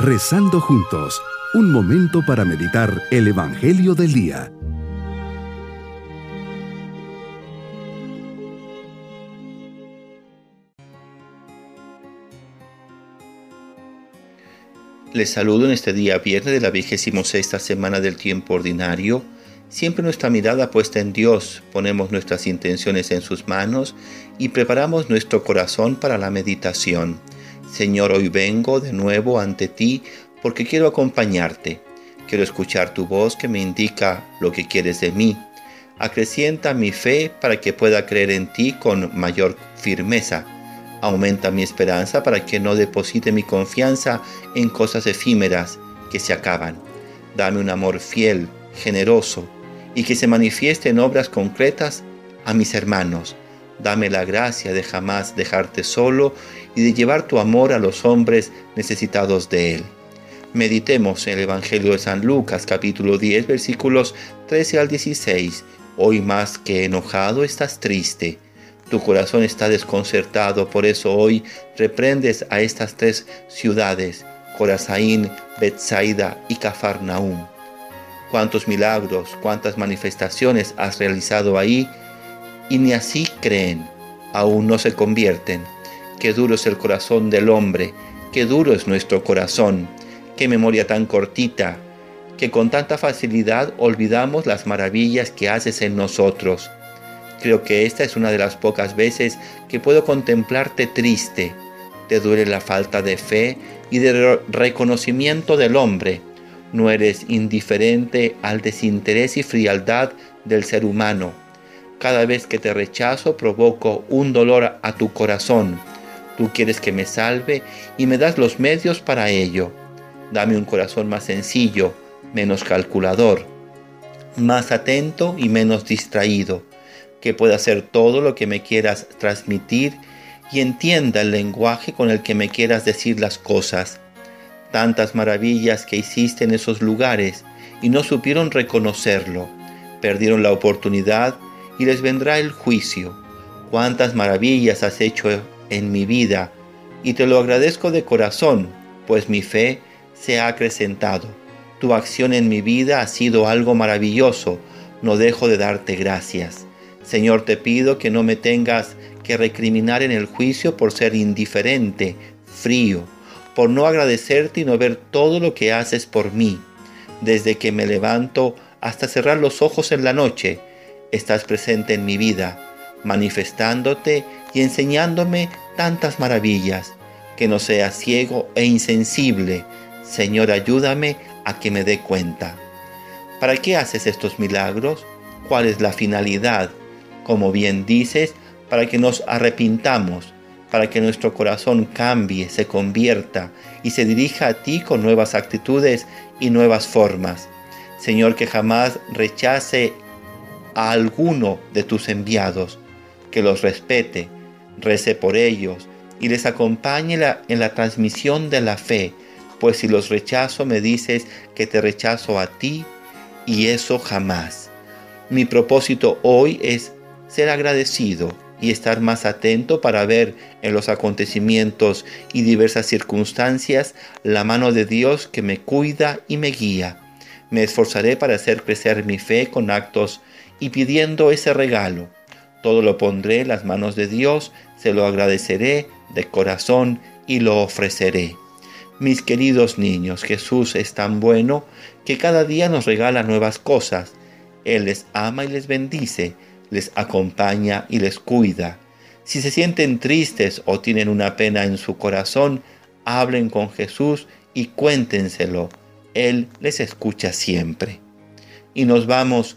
Rezando juntos, un momento para meditar el Evangelio del Día. Les saludo en este día viernes de la vigésimo sexta semana del tiempo ordinario. Siempre nuestra mirada puesta en Dios, ponemos nuestras intenciones en sus manos y preparamos nuestro corazón para la meditación. Señor, hoy vengo de nuevo ante ti porque quiero acompañarte. Quiero escuchar tu voz que me indica lo que quieres de mí. Acrecienta mi fe para que pueda creer en ti con mayor firmeza. Aumenta mi esperanza para que no deposite mi confianza en cosas efímeras que se acaban. Dame un amor fiel, generoso, y que se manifieste en obras concretas a mis hermanos Dame la gracia de jamás dejarte solo y de llevar tu amor a los hombres necesitados de él. Meditemos en el Evangelio de San Lucas capítulo 10 versículos 13 al 16. Hoy más que enojado estás triste. Tu corazón está desconcertado, por eso hoy reprendes a estas tres ciudades, Corazaín, Bethsaida y Cafarnaúm. Cuántos milagros, cuántas manifestaciones has realizado ahí y ni así creen, aún no se convierten. Qué duro es el corazón del hombre, qué duro es nuestro corazón, qué memoria tan cortita, que con tanta facilidad olvidamos las maravillas que haces en nosotros. Creo que esta es una de las pocas veces que puedo contemplarte triste. Te duele la falta de fe y de reconocimiento del hombre. No eres indiferente al desinterés y frialdad del ser humano cada vez que te rechazo provoco un dolor a tu corazón. Tú quieres que me salve y me das los medios para ello. Dame un corazón más sencillo, menos calculador, más atento y menos distraído, que pueda hacer todo lo que me quieras transmitir y entienda el lenguaje con el que me quieras decir las cosas. Tantas maravillas que hiciste en esos lugares y no supieron reconocerlo. Perdieron la oportunidad y les vendrá el juicio. Cuántas maravillas has hecho en mi vida, y te lo agradezco de corazón, pues mi fe se ha acrecentado. Tu acción en mi vida ha sido algo maravilloso, no dejo de darte gracias. Señor, te pido que no me tengas que recriminar en el juicio por ser indiferente, frío, por no agradecerte y no ver todo lo que haces por mí. Desde que me levanto hasta cerrar los ojos en la noche, estás presente en mi vida, manifestándote y enseñándome tantas maravillas, que no sea ciego e insensible. Señor, ayúdame a que me dé cuenta. ¿Para qué haces estos milagros? ¿Cuál es la finalidad? Como bien dices, para que nos arrepintamos, para que nuestro corazón cambie, se convierta y se dirija a ti con nuevas actitudes y nuevas formas. Señor, que jamás rechace a alguno de tus enviados, que los respete, rece por ellos y les acompañe en la transmisión de la fe, pues si los rechazo me dices que te rechazo a ti y eso jamás. Mi propósito hoy es ser agradecido y estar más atento para ver en los acontecimientos y diversas circunstancias la mano de Dios que me cuida y me guía. Me esforzaré para hacer crecer mi fe con actos y pidiendo ese regalo. Todo lo pondré en las manos de Dios, se lo agradeceré de corazón y lo ofreceré. Mis queridos niños, Jesús es tan bueno que cada día nos regala nuevas cosas. Él les ama y les bendice, les acompaña y les cuida. Si se sienten tristes o tienen una pena en su corazón, hablen con Jesús y cuéntenselo. Él les escucha siempre. Y nos vamos